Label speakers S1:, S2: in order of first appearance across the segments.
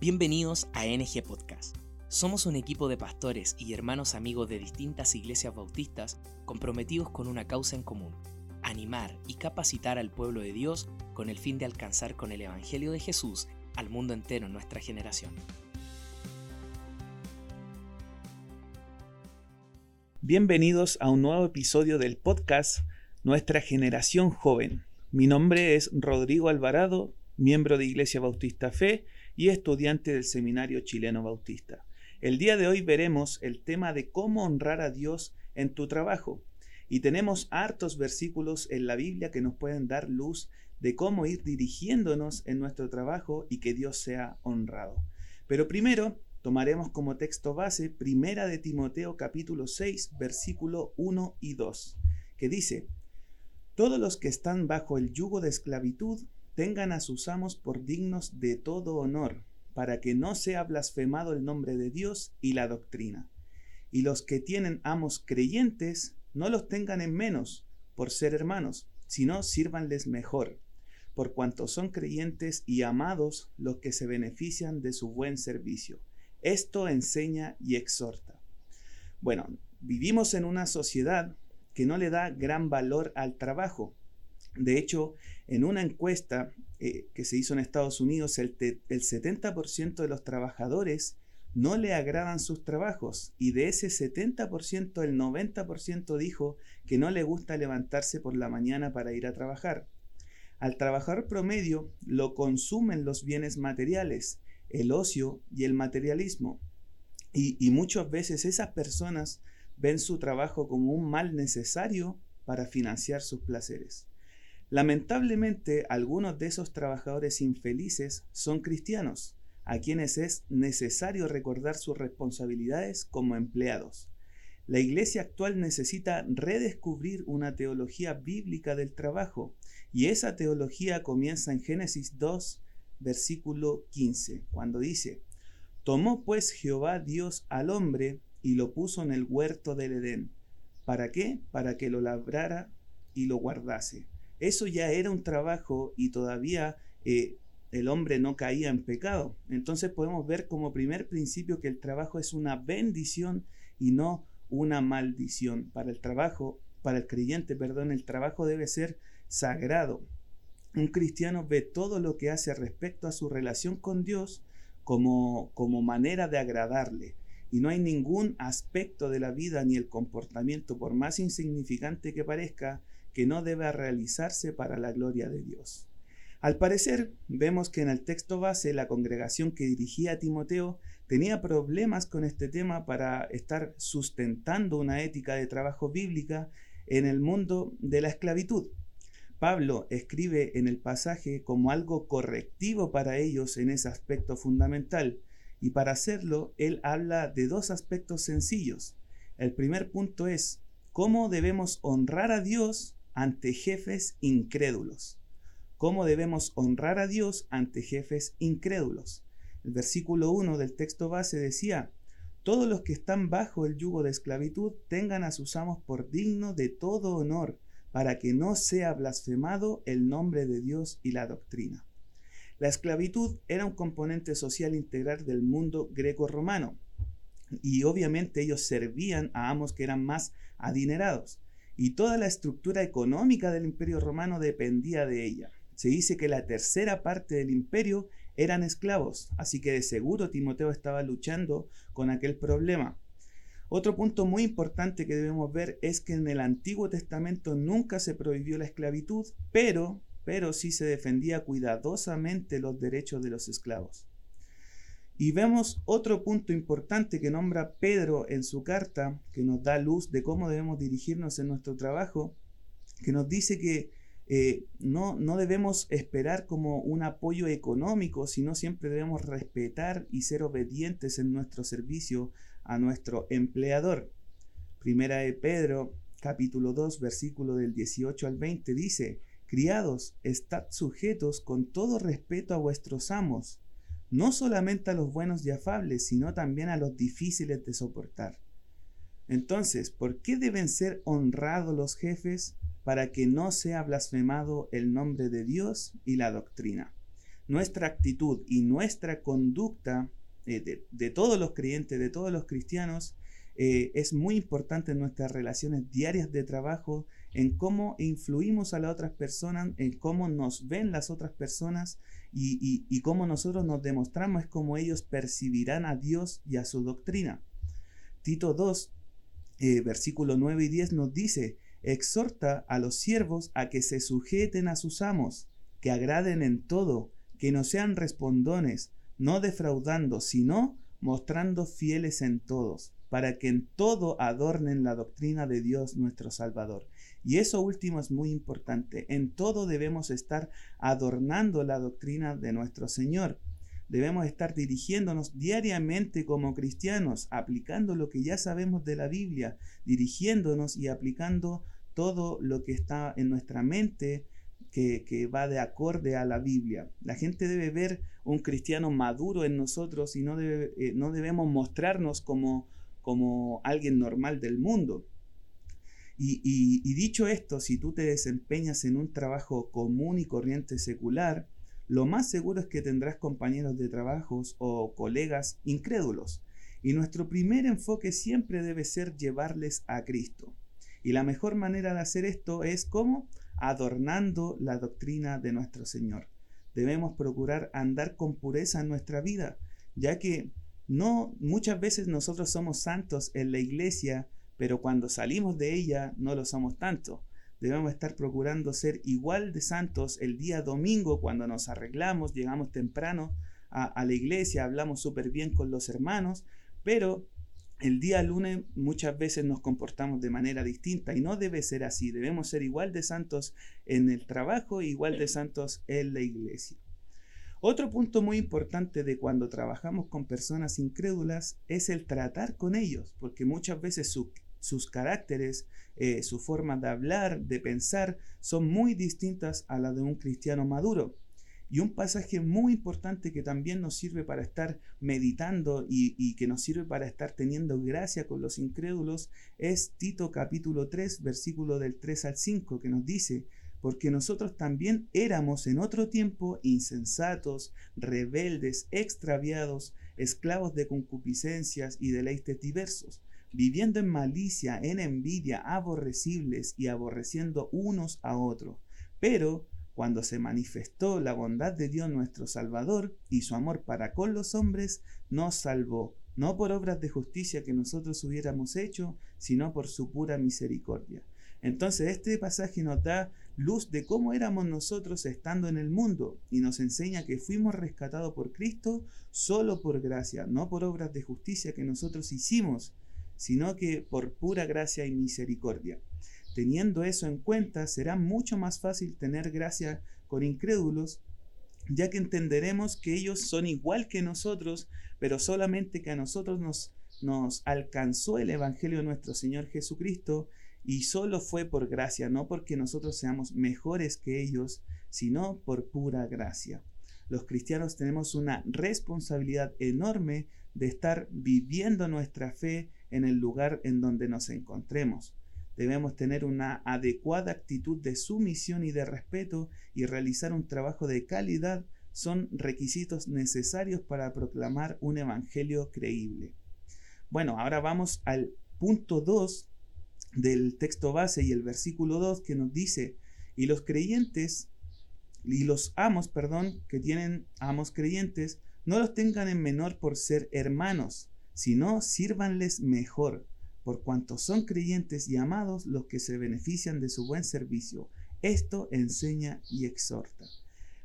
S1: Bienvenidos a NG Podcast. Somos un equipo de pastores y hermanos amigos de distintas iglesias bautistas comprometidos con una causa en común, animar y capacitar al pueblo de Dios con el fin de alcanzar con el Evangelio de Jesús al mundo entero en nuestra generación.
S2: Bienvenidos a un nuevo episodio del podcast Nuestra Generación Joven. Mi nombre es Rodrigo Alvarado, miembro de Iglesia Bautista Fe y estudiante del Seminario Chileno Bautista. El día de hoy veremos el tema de cómo honrar a Dios en tu trabajo. Y tenemos hartos versículos en la Biblia que nos pueden dar luz de cómo ir dirigiéndonos en nuestro trabajo y que Dios sea honrado. Pero primero tomaremos como texto base Primera de Timoteo capítulo 6 versículo 1 y 2, que dice, Todos los que están bajo el yugo de esclavitud tengan a sus amos por dignos de todo honor, para que no sea blasfemado el nombre de Dios y la doctrina. Y los que tienen amos creyentes, no los tengan en menos por ser hermanos, sino sírvanles mejor, por cuanto son creyentes y amados los que se benefician de su buen servicio. Esto enseña y exhorta. Bueno, vivimos en una sociedad que no le da gran valor al trabajo, de hecho, en una encuesta eh, que se hizo en Estados Unidos, el, el 70% de los trabajadores no le agradan sus trabajos y de ese 70% el 90% dijo que no le gusta levantarse por la mañana para ir a trabajar. Al trabajador promedio lo consumen los bienes materiales, el ocio y el materialismo. Y muchas veces esas personas ven su trabajo como un mal necesario para financiar sus placeres. Lamentablemente, algunos de esos trabajadores infelices son cristianos, a quienes es necesario recordar sus responsabilidades como empleados. La iglesia actual necesita redescubrir una teología bíblica del trabajo, y esa teología comienza en Génesis 2, versículo 15, cuando dice, Tomó pues Jehová Dios al hombre y lo puso en el huerto del Edén. ¿Para qué? Para que lo labrara y lo guardase. Eso ya era un trabajo y todavía eh, el hombre no caía en pecado. Entonces podemos ver como primer principio que el trabajo es una bendición y no una maldición. Para el trabajo, para el creyente, perdón, el trabajo debe ser sagrado. Un cristiano ve todo lo que hace respecto a su relación con Dios como, como manera de agradarle. Y no hay ningún aspecto de la vida ni el comportamiento, por más insignificante que parezca, que no debe realizarse para la gloria de Dios. Al parecer, vemos que en el texto base la congregación que dirigía a Timoteo tenía problemas con este tema para estar sustentando una ética de trabajo bíblica en el mundo de la esclavitud. Pablo escribe en el pasaje como algo correctivo para ellos en ese aspecto fundamental, y para hacerlo él habla de dos aspectos sencillos. El primer punto es cómo debemos honrar a Dios ante jefes incrédulos. ¿Cómo debemos honrar a Dios ante jefes incrédulos? El versículo 1 del texto base decía, todos los que están bajo el yugo de esclavitud tengan a sus amos por digno de todo honor, para que no sea blasfemado el nombre de Dios y la doctrina. La esclavitud era un componente social integral del mundo greco-romano, y obviamente ellos servían a amos que eran más adinerados y toda la estructura económica del imperio romano dependía de ella. Se dice que la tercera parte del imperio eran esclavos, así que de seguro Timoteo estaba luchando con aquel problema. Otro punto muy importante que debemos ver es que en el Antiguo Testamento nunca se prohibió la esclavitud, pero, pero sí se defendía cuidadosamente los derechos de los esclavos. Y vemos otro punto importante que nombra Pedro en su carta, que nos da luz de cómo debemos dirigirnos en nuestro trabajo, que nos dice que eh, no, no debemos esperar como un apoyo económico, sino siempre debemos respetar y ser obedientes en nuestro servicio a nuestro empleador. Primera de Pedro, capítulo 2, versículo del 18 al 20 dice, Criados, estad sujetos con todo respeto a vuestros amos no solamente a los buenos y afables, sino también a los difíciles de soportar. Entonces, ¿por qué deben ser honrados los jefes? Para que no sea blasfemado el nombre de Dios y la doctrina. nuestra actitud y nuestra conducta eh, de, todos los creyentes, de todos los cristianos, eh, es muy importante en nuestras relaciones diarias de trabajo, en cómo influimos a las otras personas, en cómo nos ven las otras personas y, cómo nosotros nos demostramos, es cómo ellos percibirán a Dios y a su doctrina. Tito 2, eh, versículo 9 y 10 nos dice, exhorta a los siervos a que se sujeten a sus amos, que agraden en todo, que no sean respondones, no defraudando, sino mostrando fieles en todos, para que en todo adornen la doctrina de Dios nuestro Salvador. Y eso último es muy importante. En todo debemos estar adornando la doctrina de nuestro Señor. Debemos estar dirigiéndonos diariamente como cristianos, aplicando lo que ya sabemos de la Biblia, dirigiéndonos y aplicando todo lo que está en nuestra mente, que, va de acorde a la Biblia. La gente debe ver un cristiano maduro en nosotros y no, eh, no debemos mostrarnos como, como alguien normal del mundo. Y, dicho esto, si tú te desempeñas en un trabajo común y corriente secular, lo más seguro es que tendrás compañeros de trabajos o colegas incrédulos. Y nuestro primer enfoque siempre debe ser llevarles a Cristo. Y la mejor manera de hacer esto es como adornando la doctrina de nuestro Señor. Debemos procurar andar con pureza en nuestra vida, ya que no muchas veces nosotros somos santos en la iglesia, pero cuando salimos de ella no lo somos tanto. Debemos estar procurando ser igual de santos el día domingo cuando nos arreglamos, llegamos temprano a, la iglesia, hablamos súper bien con los hermanos, pero el día lunes muchas veces nos comportamos de manera distinta y no debe ser así. Debemos ser igual de santos en el trabajo, igual de santos en la iglesia. Otro punto muy importante de cuando trabajamos con personas incrédulas es el tratar con ellos, porque muchas veces sus caracteres, eh, su forma de hablar, de pensar, son muy distintas a la de un cristiano maduro. Y un pasaje muy importante que también nos sirve para estar meditando y, que nos sirve para estar teniendo gracia con los incrédulos es Tito capítulo 3, versículo del 3 al 5, que nos dice, porque nosotros también éramos en otro tiempo insensatos, rebeldes, extraviados, esclavos de concupiscencias y deleites diversos, viviendo en malicia, en envidia, aborrecibles y aborreciendo unos a otros. Pero cuando se manifestó la bondad de Dios nuestro Salvador y su amor para con los hombres, nos salvó, no por obras de justicia que nosotros hubiéramos hecho, sino por su pura misericordia. Entonces este pasaje nos da luz de cómo éramos nosotros estando en el mundo y nos enseña que fuimos rescatados por Cristo solo por gracia, no por obras de justicia que nosotros hicimos, sino que por pura gracia y misericordia. Teniendo eso en cuenta, será mucho más fácil tener gracia con incrédulos, ya que entenderemos que ellos son igual que nosotros, pero solamente que a nosotros nos, nos alcanzó el Evangelio de nuestro Señor Jesucristo y solo fue por gracia, no porque nosotros seamos mejores que ellos, sino por pura gracia. Los cristianos tenemos una responsabilidad enorme de estar viviendo nuestra fe en el lugar en donde nos encontremos. Debemos tener una adecuada actitud de sumisión y de respeto y realizar un trabajo de calidad son requisitos necesarios para proclamar un evangelio creíble. Bueno, ahora vamos al punto 2 del texto base y el versículo 2 que nos dice, y los creyentes y los amos, perdón, que tienen amos creyentes, no los tengan en menor por ser hermanos, sino sírvanles mejor por cuanto son creyentes y amados los que se benefician de su buen servicio. Esto enseña y exhorta.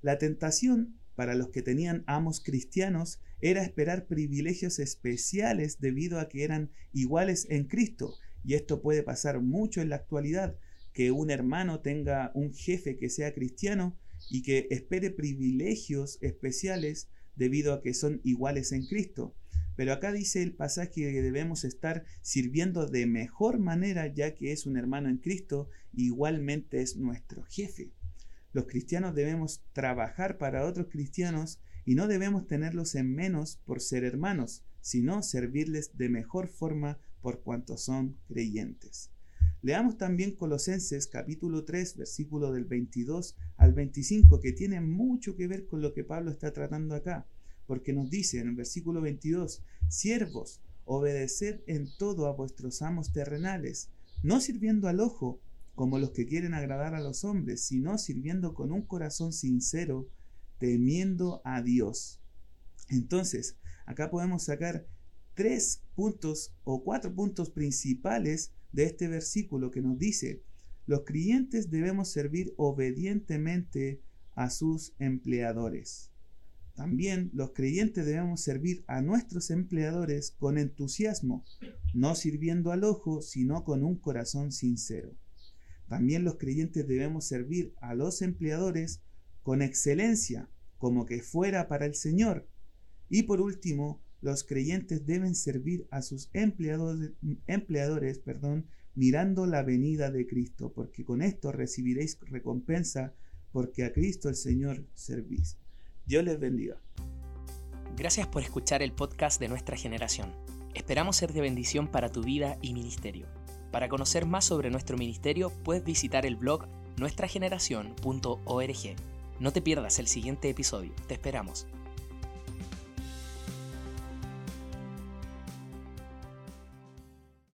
S2: La tentación para los que tenían amos cristianos era esperar privilegios especiales debido a que eran iguales en Cristo. Y esto puede pasar mucho en la actualidad, que un hermano tenga un jefe que sea cristiano y que espere privilegios especiales debido a que son iguales en Cristo. Pero acá dice el pasaje que debemos estar sirviendo de mejor manera ya que es un hermano en Cristo, igualmente es nuestro jefe. Los cristianos debemos trabajar para otros cristianos y no debemos tenerlos en menos por ser hermanos, sino servirles de mejor forma por cuanto son creyentes. Leamos también Colosenses capítulo 3, versículo del 22 al 25, que tiene mucho que ver con lo que Pablo está tratando acá, porque nos dice en el versículo 22, siervos, obedeced en todo a vuestros amos terrenales, no sirviendo al ojo, como los que quieren agradar a los hombres, sino sirviendo con un corazón sincero, temiendo a Dios. Entonces, acá podemos sacar tres puntos o cuatro puntos principales de este versículo que nos dice, los creyentes debemos servir obedientemente a sus empleadores. También los creyentes debemos servir a nuestros empleadores con entusiasmo, no sirviendo al ojo, sino con un corazón sincero. También los creyentes debemos servir a los empleadores con excelencia, como que fuera para el Señor. Y por último, los creyentes deben servir a sus empleadores, perdón, mirando la venida de Cristo, porque con esto recibiréis recompensa, porque a Cristo el Señor servís. Dios les bendiga.
S1: Gracias por escuchar el podcast de nuestra generación. Esperamos ser de bendición para tu vida y ministerio. Para conocer más sobre nuestro ministerio, puedes visitar el blog nuestrageneración.org. No te pierdas el siguiente episodio. Te esperamos.